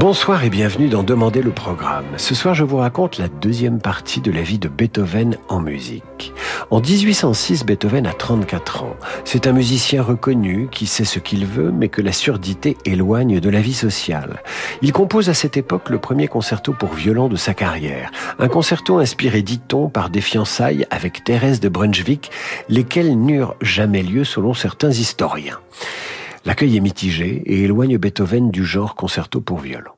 Bonsoir et bienvenue dans Demander le programme. Ce soir, je vous raconte la deuxième partie de la vie de Beethoven en musique. En 1806, Beethoven a 34 ans. C'est un musicien reconnu qui sait ce qu'il veut, mais que la surdité éloigne de la vie sociale. Il compose à cette époque le premier concerto pour violon de sa carrière. Un concerto inspiré, dit-on, par des fiançailles avec Thérèse de Brunswick, lesquelles n'eurent jamais lieu selon certains historiens. L'accueil est mitigé et éloigne Beethoven du genre concerto pour violon.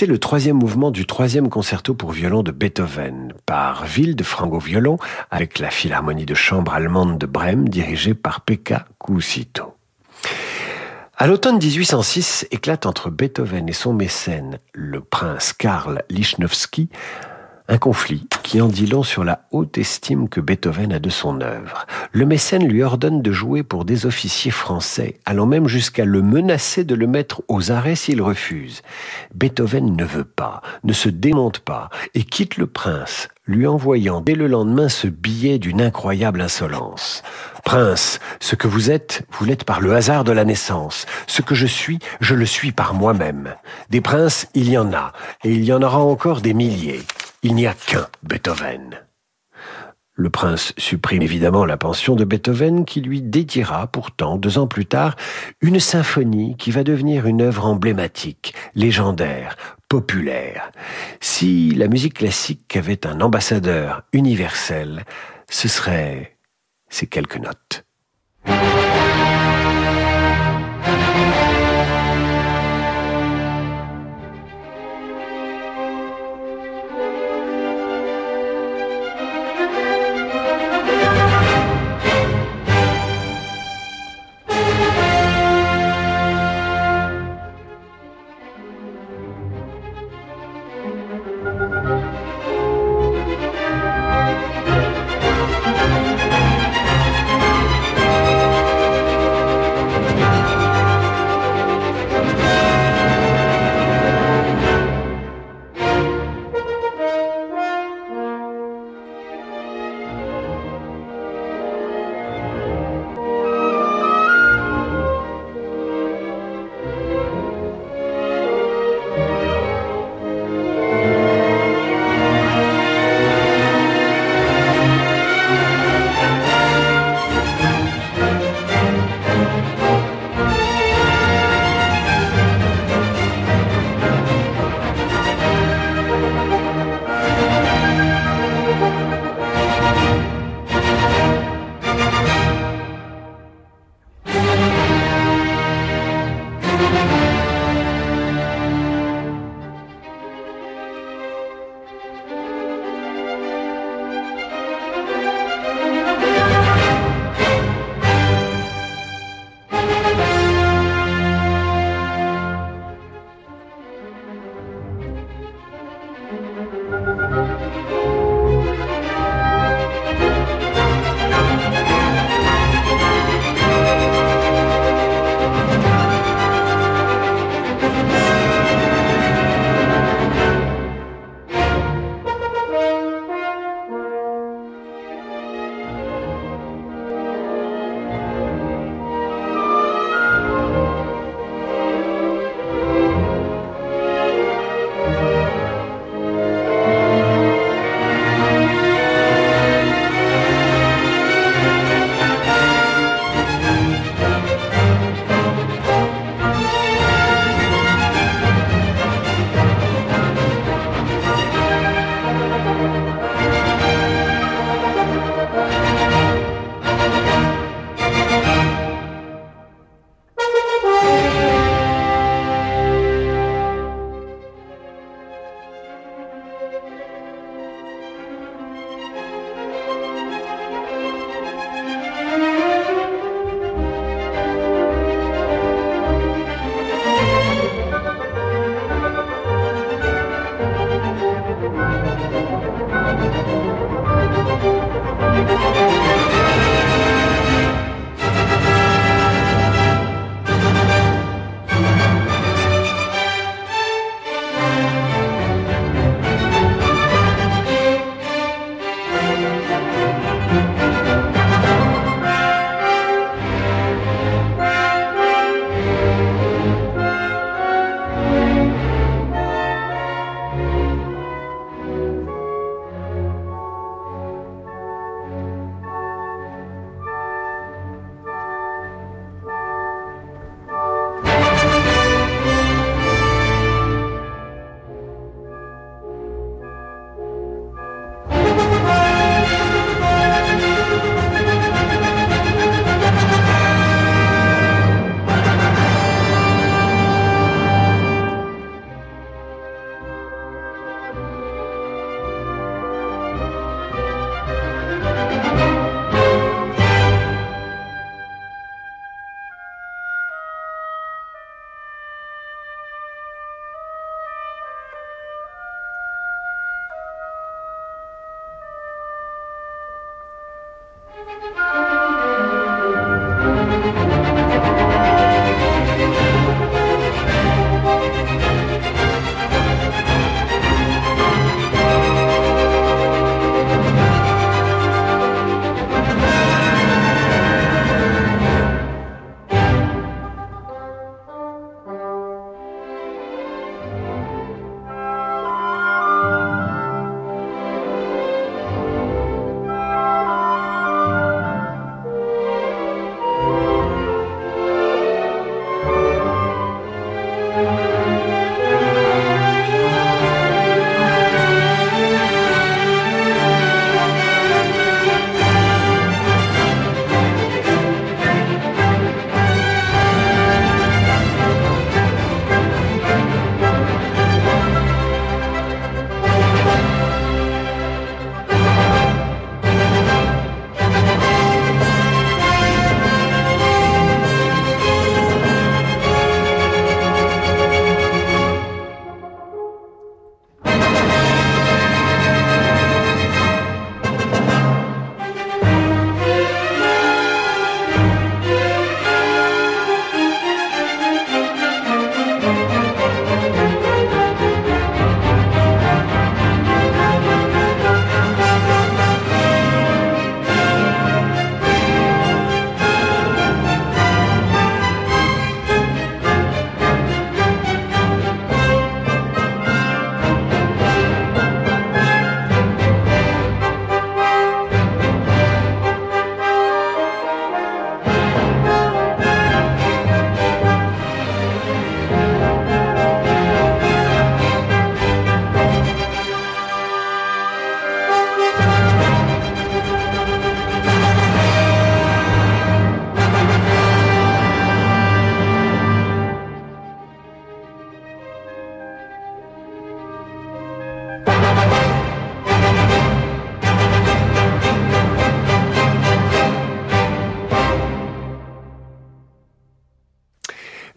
C'était le troisième mouvement du troisième concerto pour violon de Beethoven, par Wilde Frango-Violon, avec la Philharmonie de chambre allemande de Brême, dirigée par Pekka Kuusito. À l'automne 1806 éclate entre Beethoven et son mécène, le prince Karl Lichnowsky, un conflit qui en dit long sur la haute estime que Beethoven a de son œuvre. Le mécène lui ordonne de jouer pour des officiers français, allant même jusqu'à le menacer de le mettre aux arrêts s'il refuse. Beethoven ne veut pas, ne se démonte pas, et quitte le prince, lui envoyant dès le lendemain ce billet d'une incroyable insolence. Prince, ce que vous êtes, vous l'êtes par le hasard de la naissance. Ce que je suis, je le suis par moi-même. Des princes, il y en a, et il y en aura encore des milliers. Il n'y a qu'un Beethoven. Le prince supprime évidemment la pension de Beethoven qui lui dédiera pourtant, deux ans plus tard, une symphonie qui va devenir une œuvre emblématique, légendaire, populaire. Si la musique classique avait un ambassadeur universel, ce serait ces quelques notes.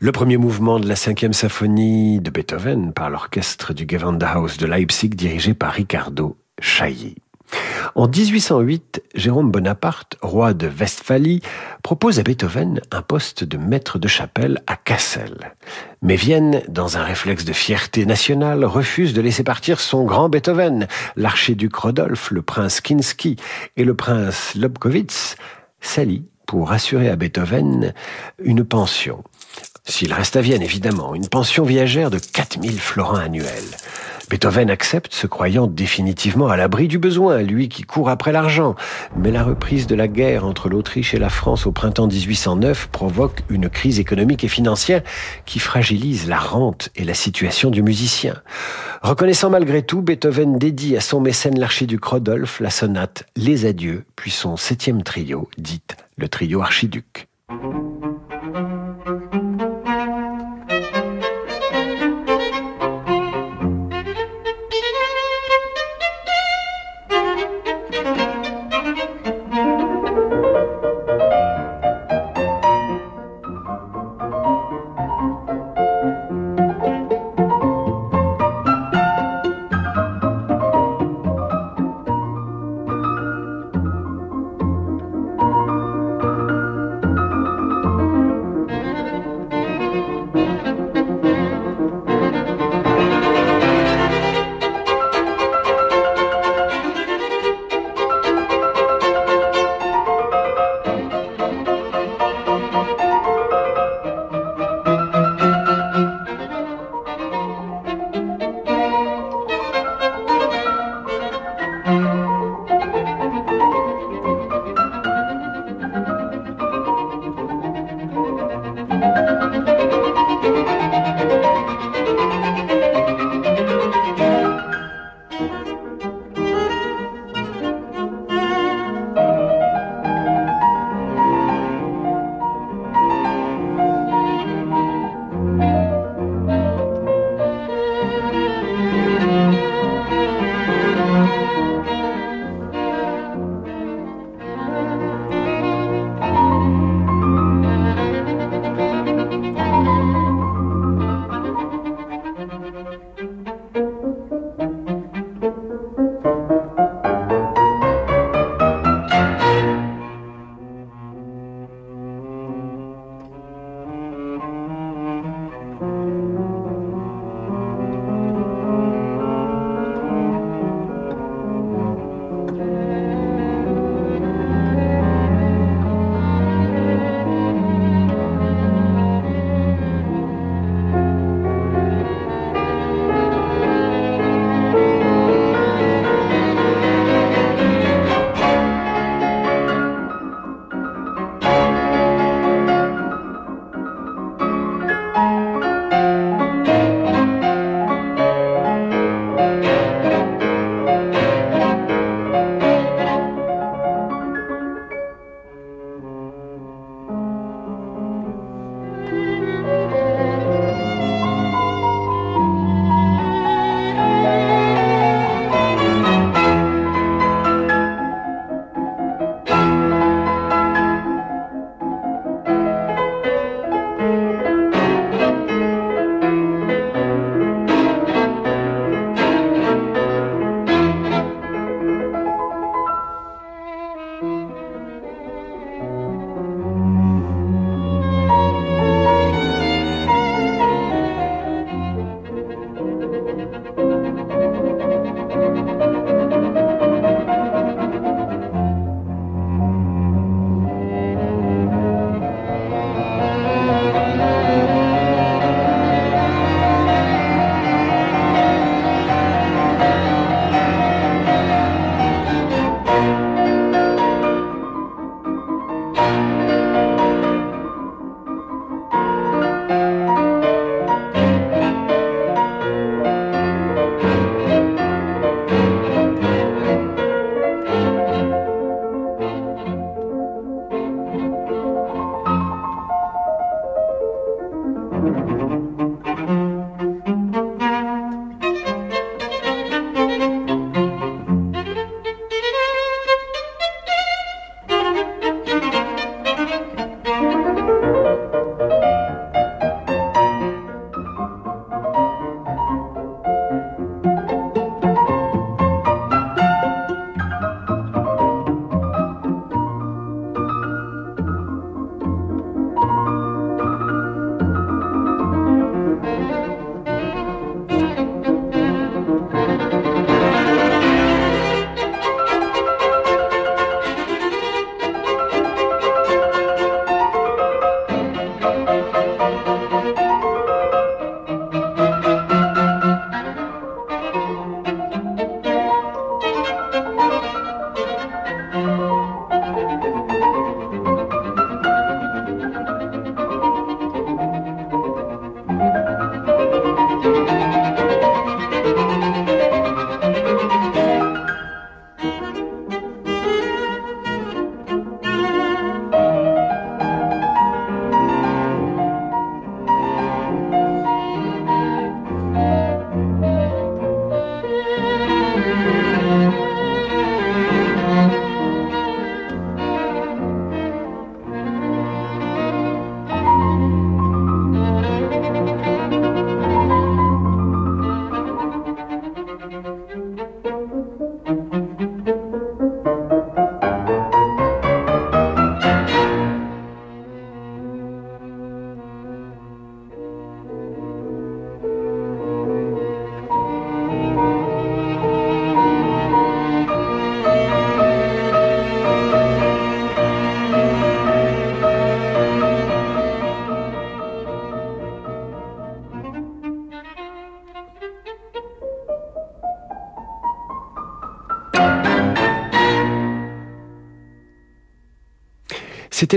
Le premier mouvement de la cinquième symphonie de Beethoven par l'orchestre du Gewandhaus de Leipzig dirigé par Riccardo Chailly. En 1808, Jérôme Bonaparte, roi de Westphalie, propose à Beethoven un poste de maître de chapelle à Kassel. Mais Vienne, dans un réflexe de fierté nationale, refuse de laisser partir son grand Beethoven, l'archiduc Rodolphe, le prince Kinsky et le prince Lobkowitz, s'allient pour assurer à Beethoven une pension. S'il reste à Vienne, évidemment, une pension viagère de 4000 florins annuels. Beethoven accepte, se croyant définitivement à l'abri du besoin, lui qui court après l'argent. Mais la reprise de la guerre entre l'Autriche et la France au printemps 1809 provoque une crise économique et financière qui fragilise la rente et la situation du musicien. Reconnaissant malgré tout, Beethoven dédie à son mécène l'archiduc Rodolphe la sonate Les Adieux, puis son septième trio, dite le trio archiduc.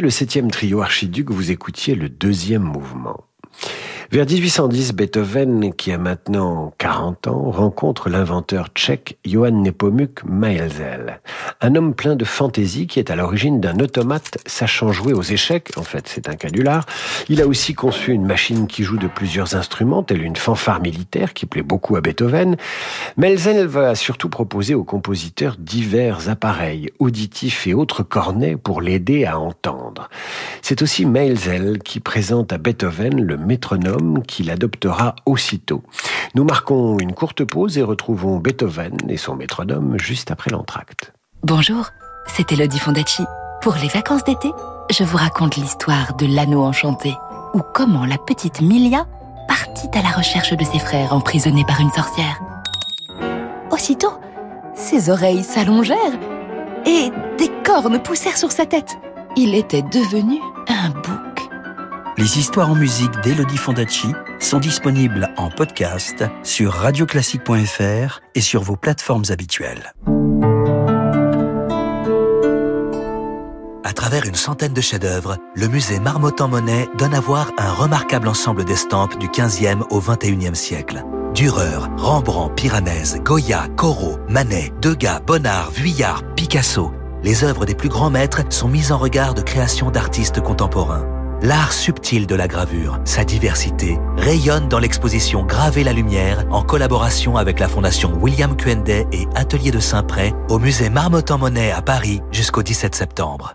Le septième trio archiduc, vous écoutiez le deuxième mouvement. Vers 1810, Beethoven, qui a maintenant 40 ans, rencontre l'inventeur tchèque Johann Nepomuk Maelzel, un homme plein de fantaisie qui est à l'origine d'un automate sachant jouer aux échecs, en fait c'est un canular. Il a aussi conçu une machine qui joue de plusieurs instruments, telle une fanfare militaire qui plaît beaucoup à Beethoven. Maelzel va surtout proposer aux compositeurs divers appareils auditifs et autres cornets pour l'aider à entendre. C'est aussi Maelzel qui présente à Beethoven le métronome qu'il adoptera aussitôt. Nous marquons une courte pause et retrouvons Beethoven et son métronome juste après l'entracte. Bonjour, c'est Elodie Fondacci. Pour les vacances d'été, je vous raconte l'histoire de l'anneau enchanté, ou comment la petite Milia partit à la recherche de ses frères emprisonnés par une sorcière. Aussitôt, ses oreilles s'allongèrent et des cornes poussèrent sur sa tête. Il était devenu un bouc. Les histoires en musique d'Elodie Fondacci sont disponibles en podcast sur radioclassique.fr et sur vos plateformes habituelles. À travers une centaine de chefs-d'œuvre, le musée Marmottan-Monet donne à voir un remarquable ensemble d'estampes du 15e au 21e siècle. Dürer, Rembrandt, Piranèse, Goya, Corot, Manet, Degas, Bonnard, Vuillard, Picasso. Les œuvres des plus grands maîtres sont mises en regard de créations d'artistes contemporains. L'art subtil de la gravure, sa diversité, rayonne dans l'exposition Graver la lumière en collaboration avec la Fondation William Quenday et Atelier de Saint-Pré au musée Marmottan-Monet à Paris jusqu'au 17 septembre.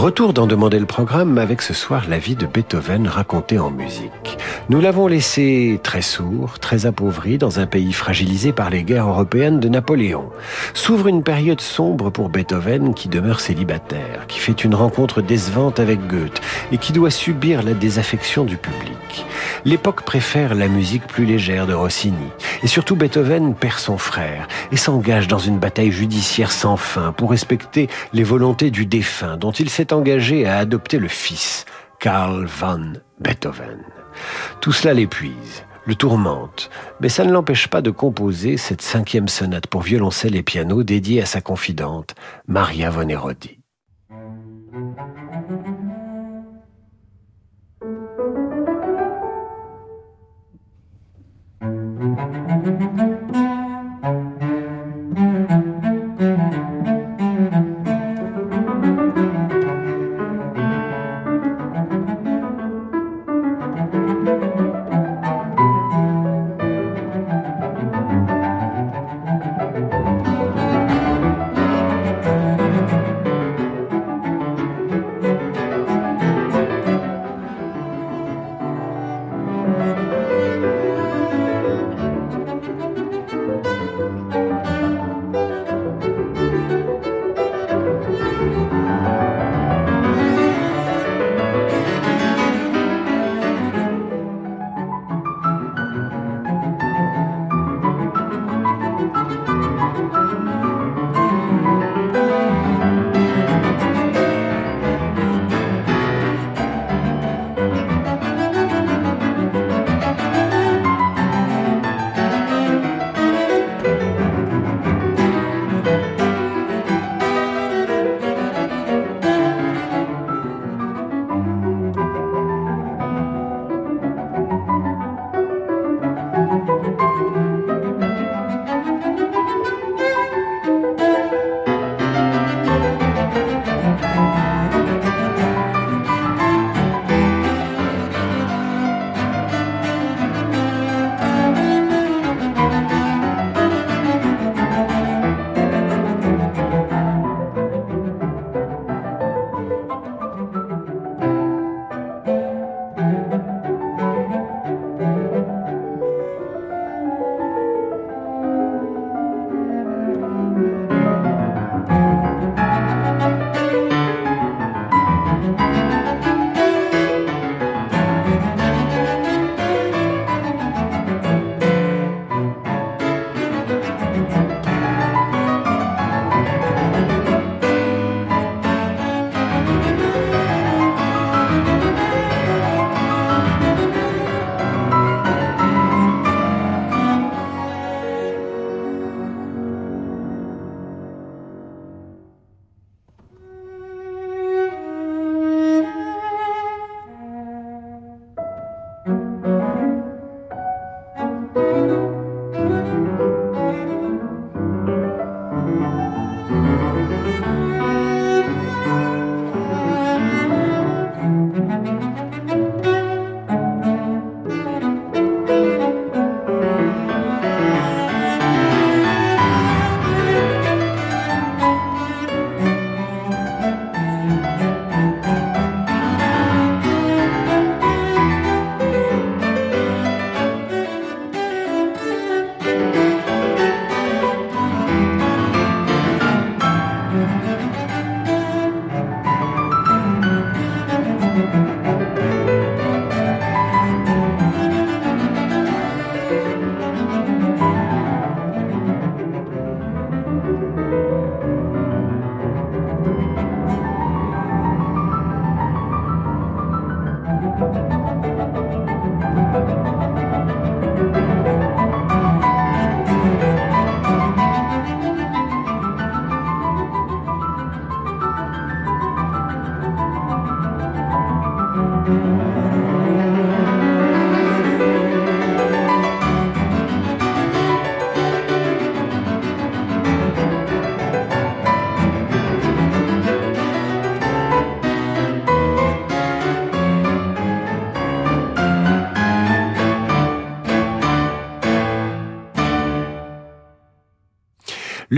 Retour d'en demander le programme avec ce soir la vie de Beethoven racontée en musique. Nous l'avons laissé très sourd, très appauvri dans un pays fragilisé par les guerres européennes de Napoléon. S'ouvre une période sombre pour Beethoven qui demeure célibataire, qui fait une rencontre décevante avec Goethe et qui doit subir la désaffection du public. L'époque préfère la musique plus légère de Rossini. Et surtout Beethoven perd son frère et s'engage dans une bataille judiciaire sans fin pour respecter les volontés du défunt dont il s'est engagé à adopter le fils, Karl van Beethoven. Tout cela l'épuise, le tourmente, mais ça ne l'empêche pas de composer cette cinquième sonate pour violoncelle et piano dédiée à sa confidente, Maria von Herodi.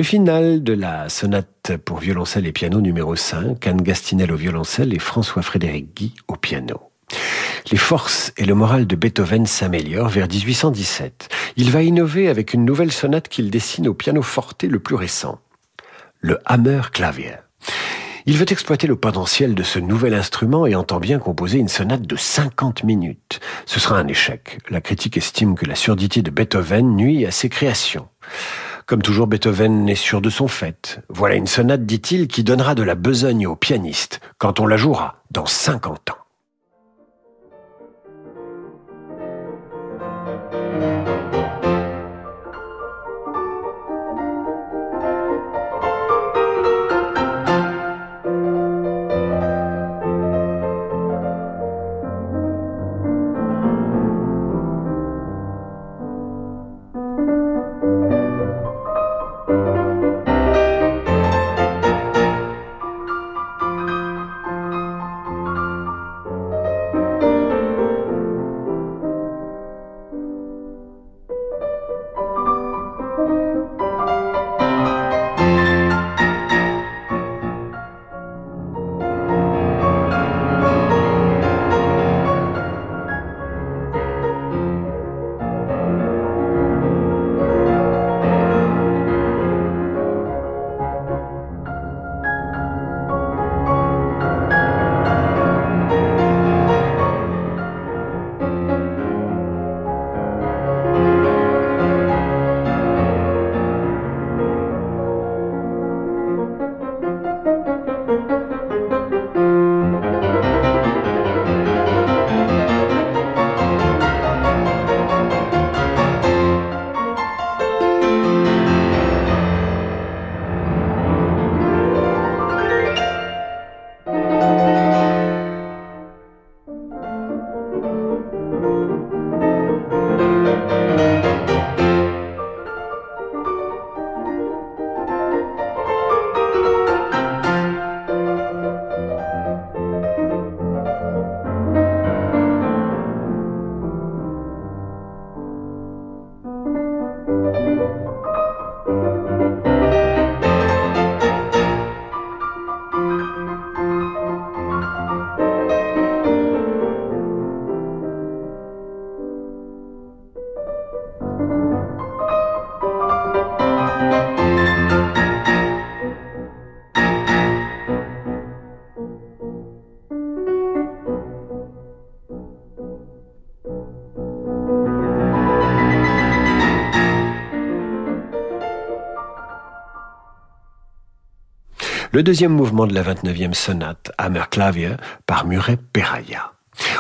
Le final de la sonate pour violoncelle et piano numéro 5, Anne Gastinel au violoncelle et François-Frédéric Guy au piano. Les forces et le moral de Beethoven s'améliorent vers 1817. Il va innover avec une nouvelle sonate qu'il dessine au piano forte le plus récent, le Hammer Clavier. Il veut exploiter le potentiel de ce nouvel instrument et entend bien composer une sonate de 50 minutes. Ce sera un échec. La critique estime que la surdité de Beethoven nuit à ses créations. Comme toujours, Beethoven est sûr de son fait. Voilà une sonate, dit-il, qui donnera de la besogne au pianiste quand on la jouera dans 50 ans. Le deuxième mouvement de la 29e sonate, Hammerklavier, par Muret Peraya.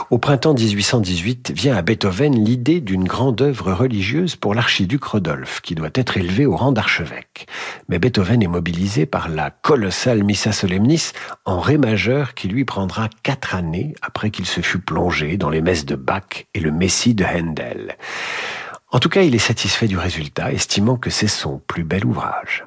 Au printemps 1818 vient à Beethoven l'idée d'une grande œuvre religieuse pour l'archiduc Rodolphe, qui doit être élevé au rang d'archevêque. Mais Beethoven est mobilisé par la colossale Missa Solemnis en ré majeur qui lui prendra quatre années après qu'il se fut plongé dans les messes de Bach et le Messie de Handel. En tout cas, il est satisfait du résultat, estimant que c'est son plus bel ouvrage.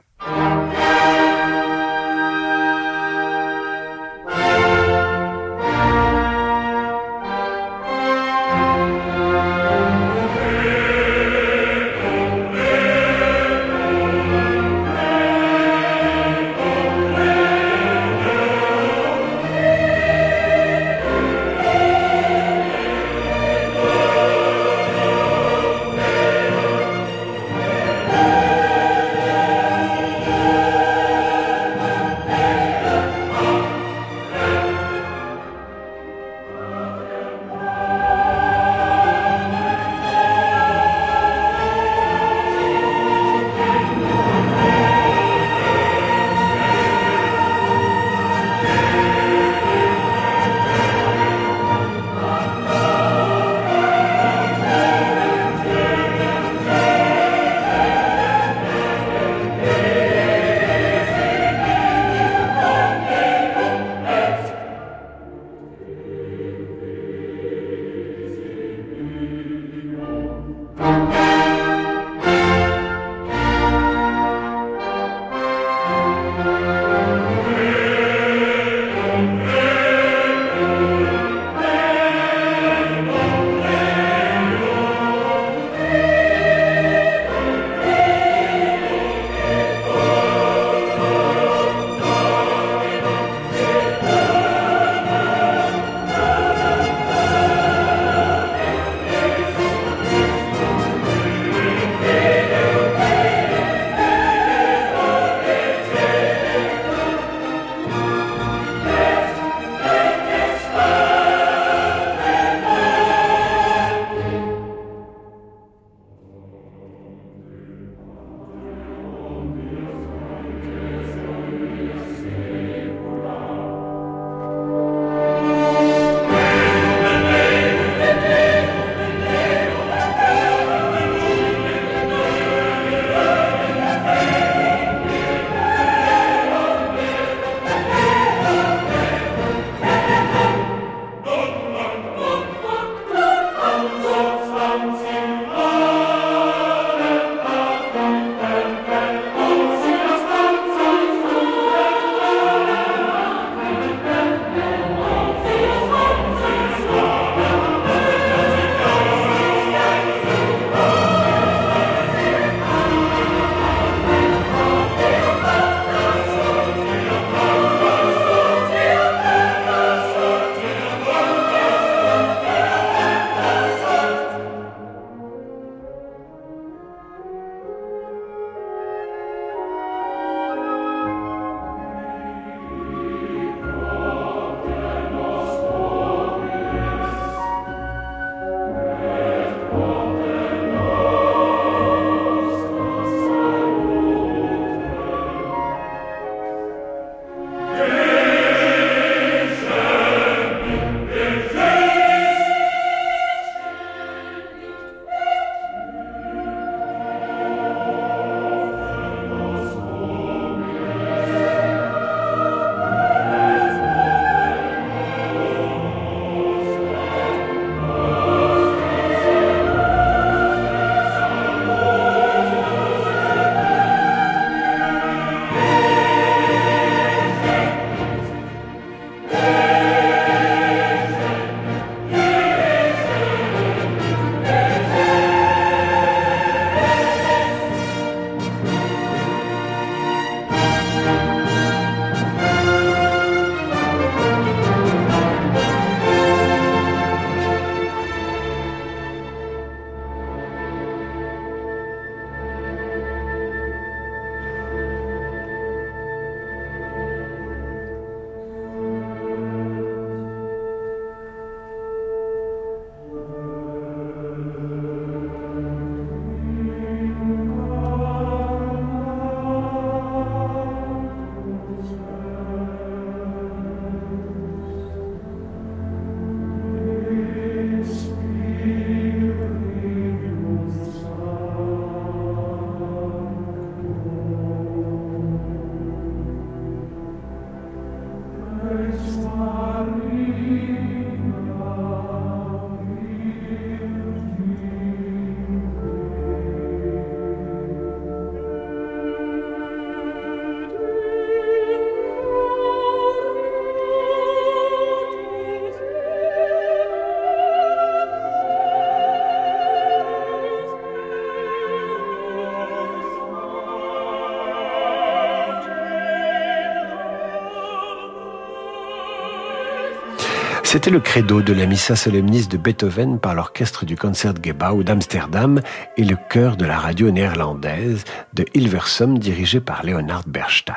C'était le credo de la Missa Solemnis de Beethoven par l'orchestre du Concertgebouw d'Amsterdam et le chœur de la radio néerlandaise de Hilversum dirigé par Leonard Bernstein.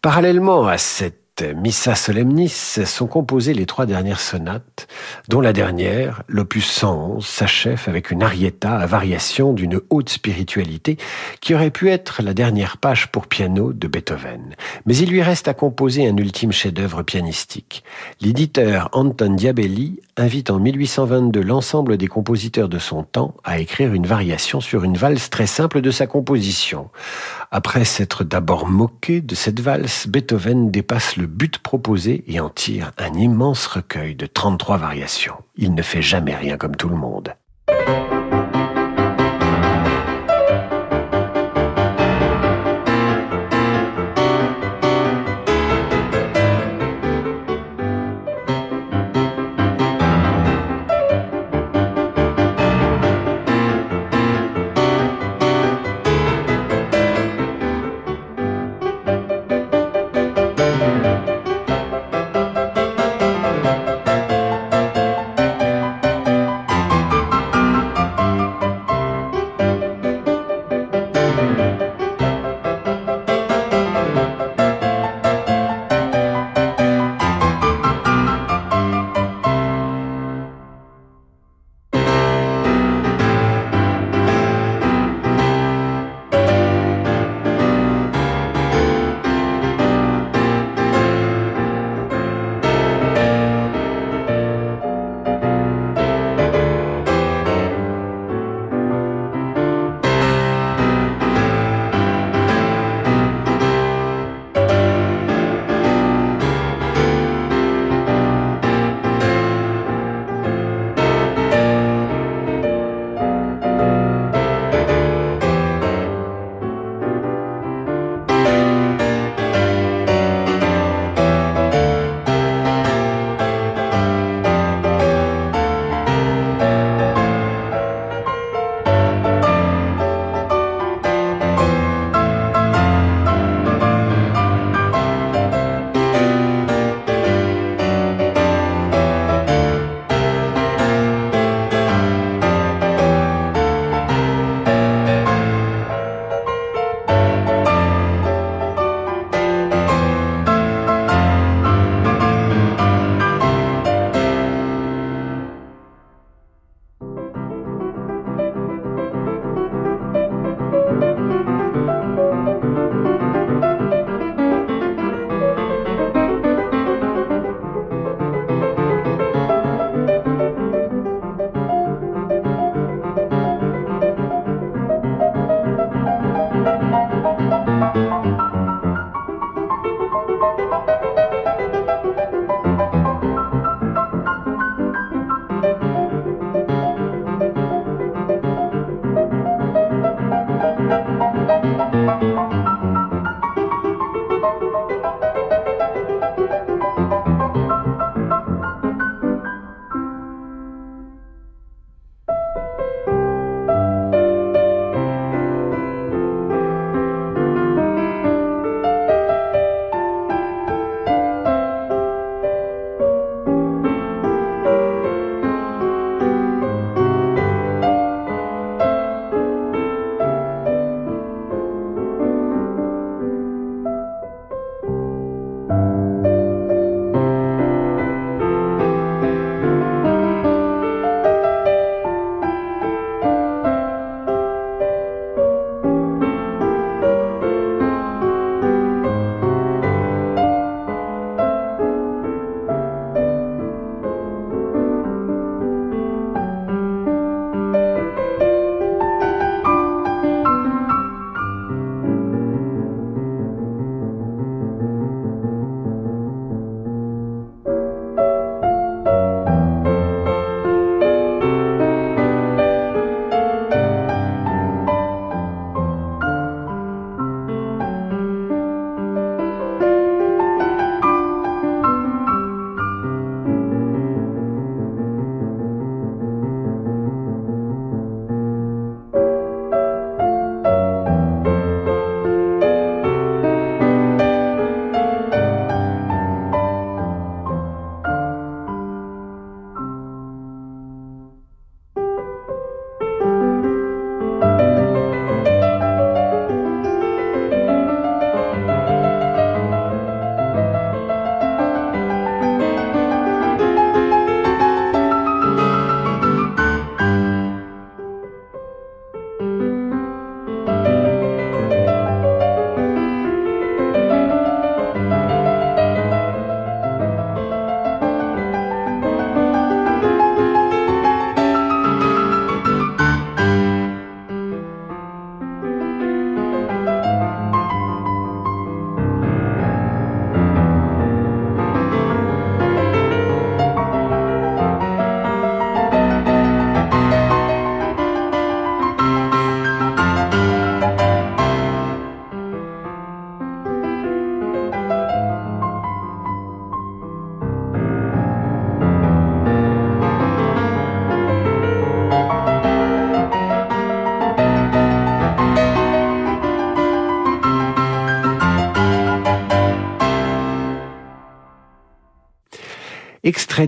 Parallèlement à cette Missa Solemnis sont composées les trois dernières sonates, dont la dernière, l'opus 111, s'achève avec une arietta à variation d'une haute spiritualité qui aurait pu être la dernière page pour piano de Beethoven. Mais il lui reste à composer un ultime chef-d'œuvre pianistique. L'éditeur Anton Diabelli invite en 1822 l'ensemble des compositeurs de son temps à écrire une variation sur une valse très simple de sa composition. Après s'être d'abord moqué de cette valse, Beethoven dépasse le but proposé et en tire un immense recueil de 33 variations. Il ne fait jamais rien comme tout le monde.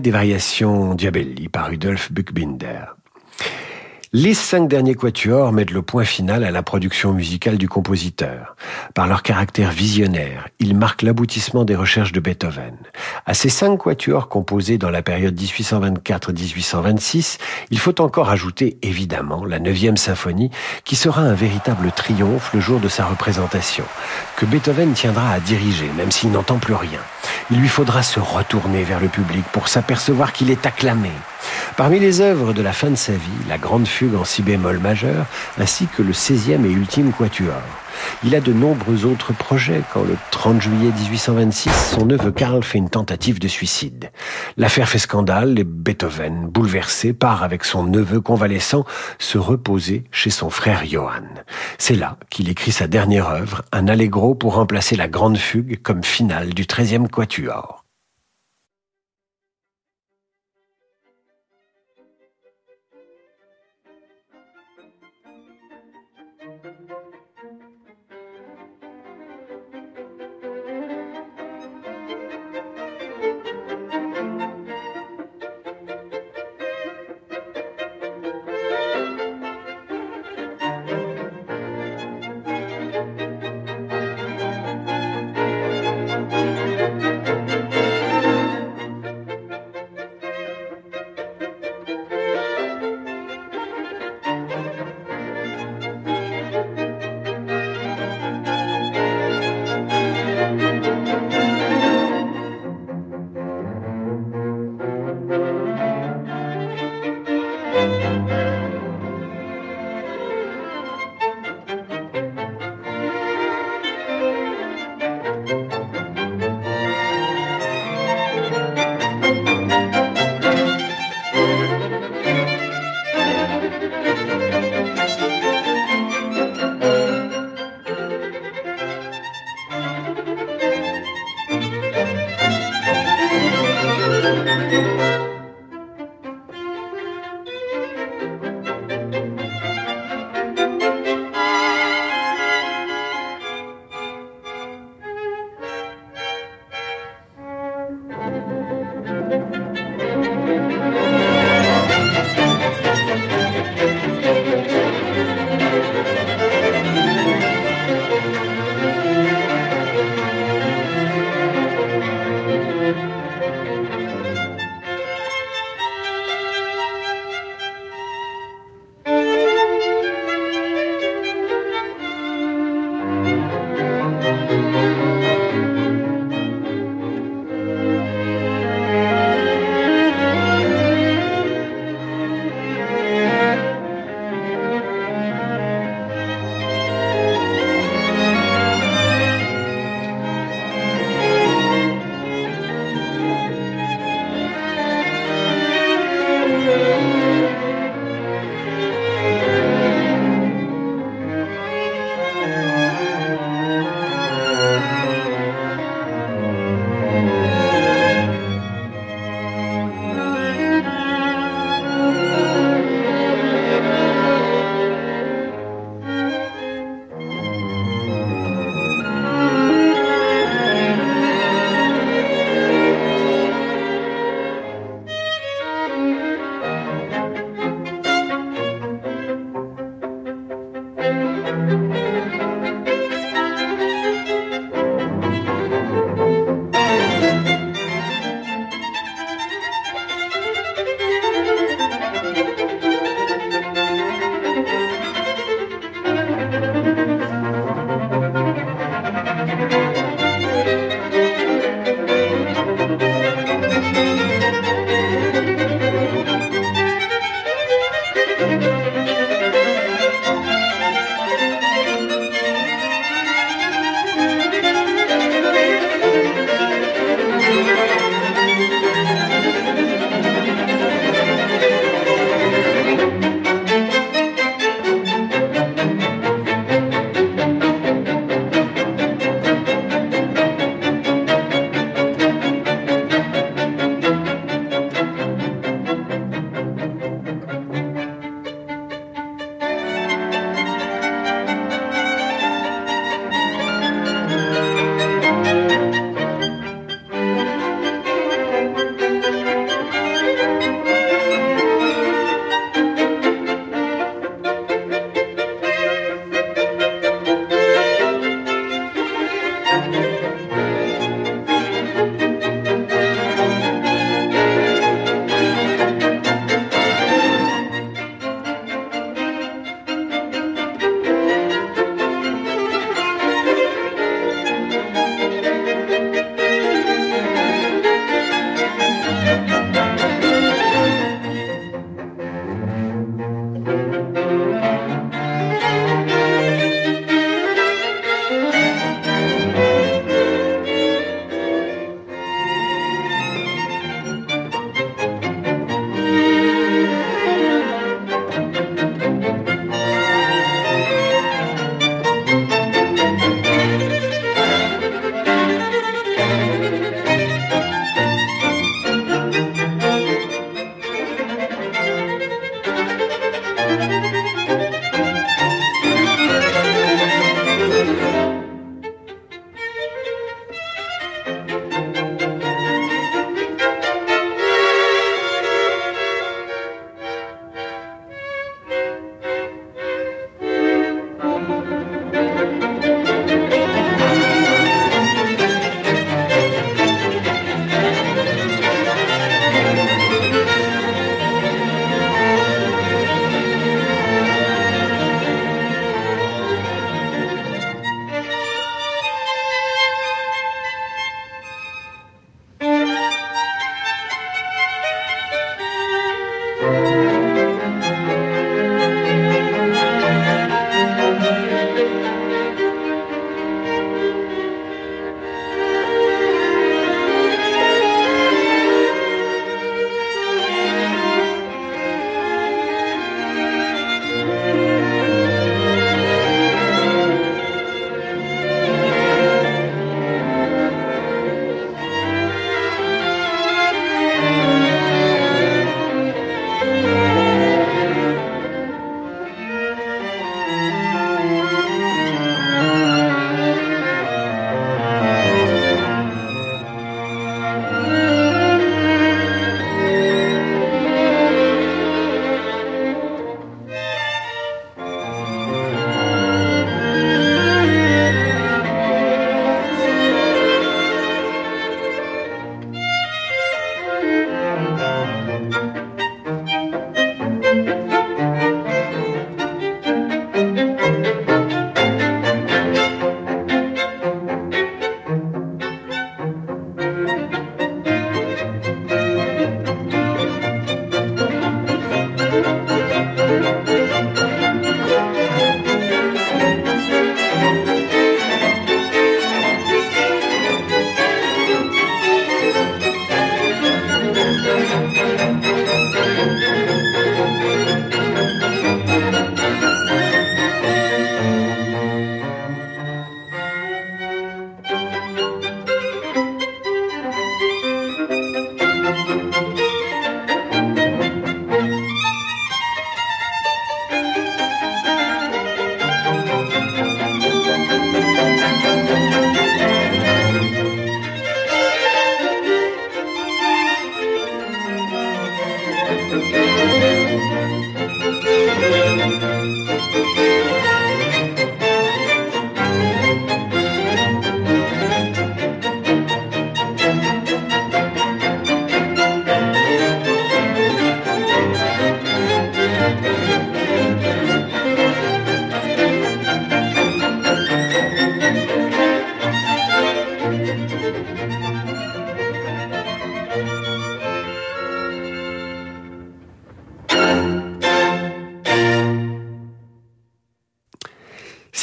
Des variations Diabelli par Rudolf Buchbinder. Les cinq derniers quatuors mettent le point final à la production musicale du compositeur. Par leur caractère visionnaire, ils marquent l'aboutissement des recherches de Beethoven. À ces cinq quatuors composés dans la période 1824-1826, il faut encore ajouter évidemment la neuvième symphonie qui sera un véritable triomphe le jour de sa représentation, que Beethoven tiendra à diriger même s'il n'entend plus rien. Il lui faudra se retourner vers le public pour s'apercevoir qu'il est acclamé. Parmi les œuvres de la fin de sa vie, la Grande Fugue en si bémol majeur, ainsi que le 16e et ultime quatuor. Il a de nombreux autres projets quand le 30 juillet 1826, son neveu Karl fait une tentative de suicide. L'affaire fait scandale et Beethoven, bouleversé, part avec son neveu convalescent se reposer chez son frère Johann. C'est là qu'il écrit sa dernière œuvre, un allegro pour remplacer la grande fugue comme finale du 13e quatuor.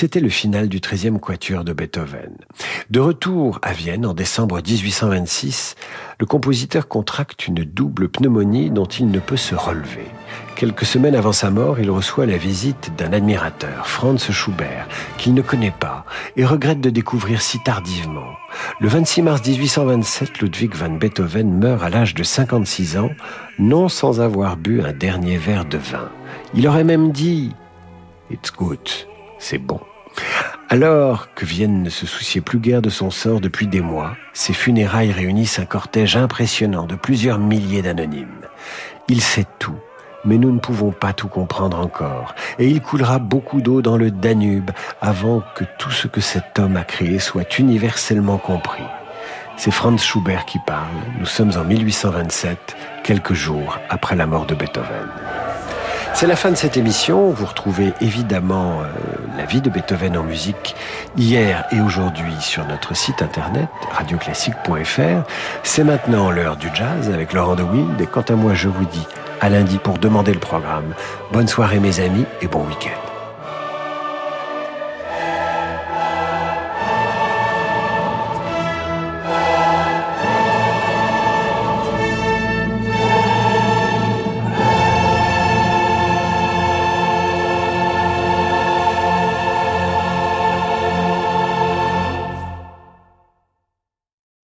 C'était le final du 13e quatuor de Beethoven. De retour à Vienne en décembre 1826, le compositeur contracte une double pneumonie dont il ne peut se relever. Quelques semaines avant sa mort, il reçoit la visite d'un admirateur, Franz Schubert, qu'il ne connaît pas et regrette de découvrir si tardivement. Le 26 mars 1827, Ludwig van Beethoven meurt à l'âge de 56 ans, non sans avoir bu un dernier verre de vin. Il aurait même dit It's good c'est bon. Alors que Vienne ne se souciait plus guère de son sort depuis des mois, ses funérailles réunissent un cortège impressionnant de plusieurs milliers d'anonymes. Il sait tout, mais nous ne pouvons pas tout comprendre encore, et il coulera beaucoup d'eau dans le Danube avant que tout ce que cet homme a créé soit universellement compris. C'est Franz Schubert qui parle, nous sommes en 1827, quelques jours après la mort de Beethoven. C'est la fin de cette émission. Vous retrouvez évidemment euh, la vie de Beethoven en musique hier et aujourd'hui sur notre site internet radioclassique.fr. C'est maintenant l'heure du jazz avec Laurent de Wild et quant à moi je vous dis à lundi pour demander le programme. Bonne soirée mes amis et bon week-end.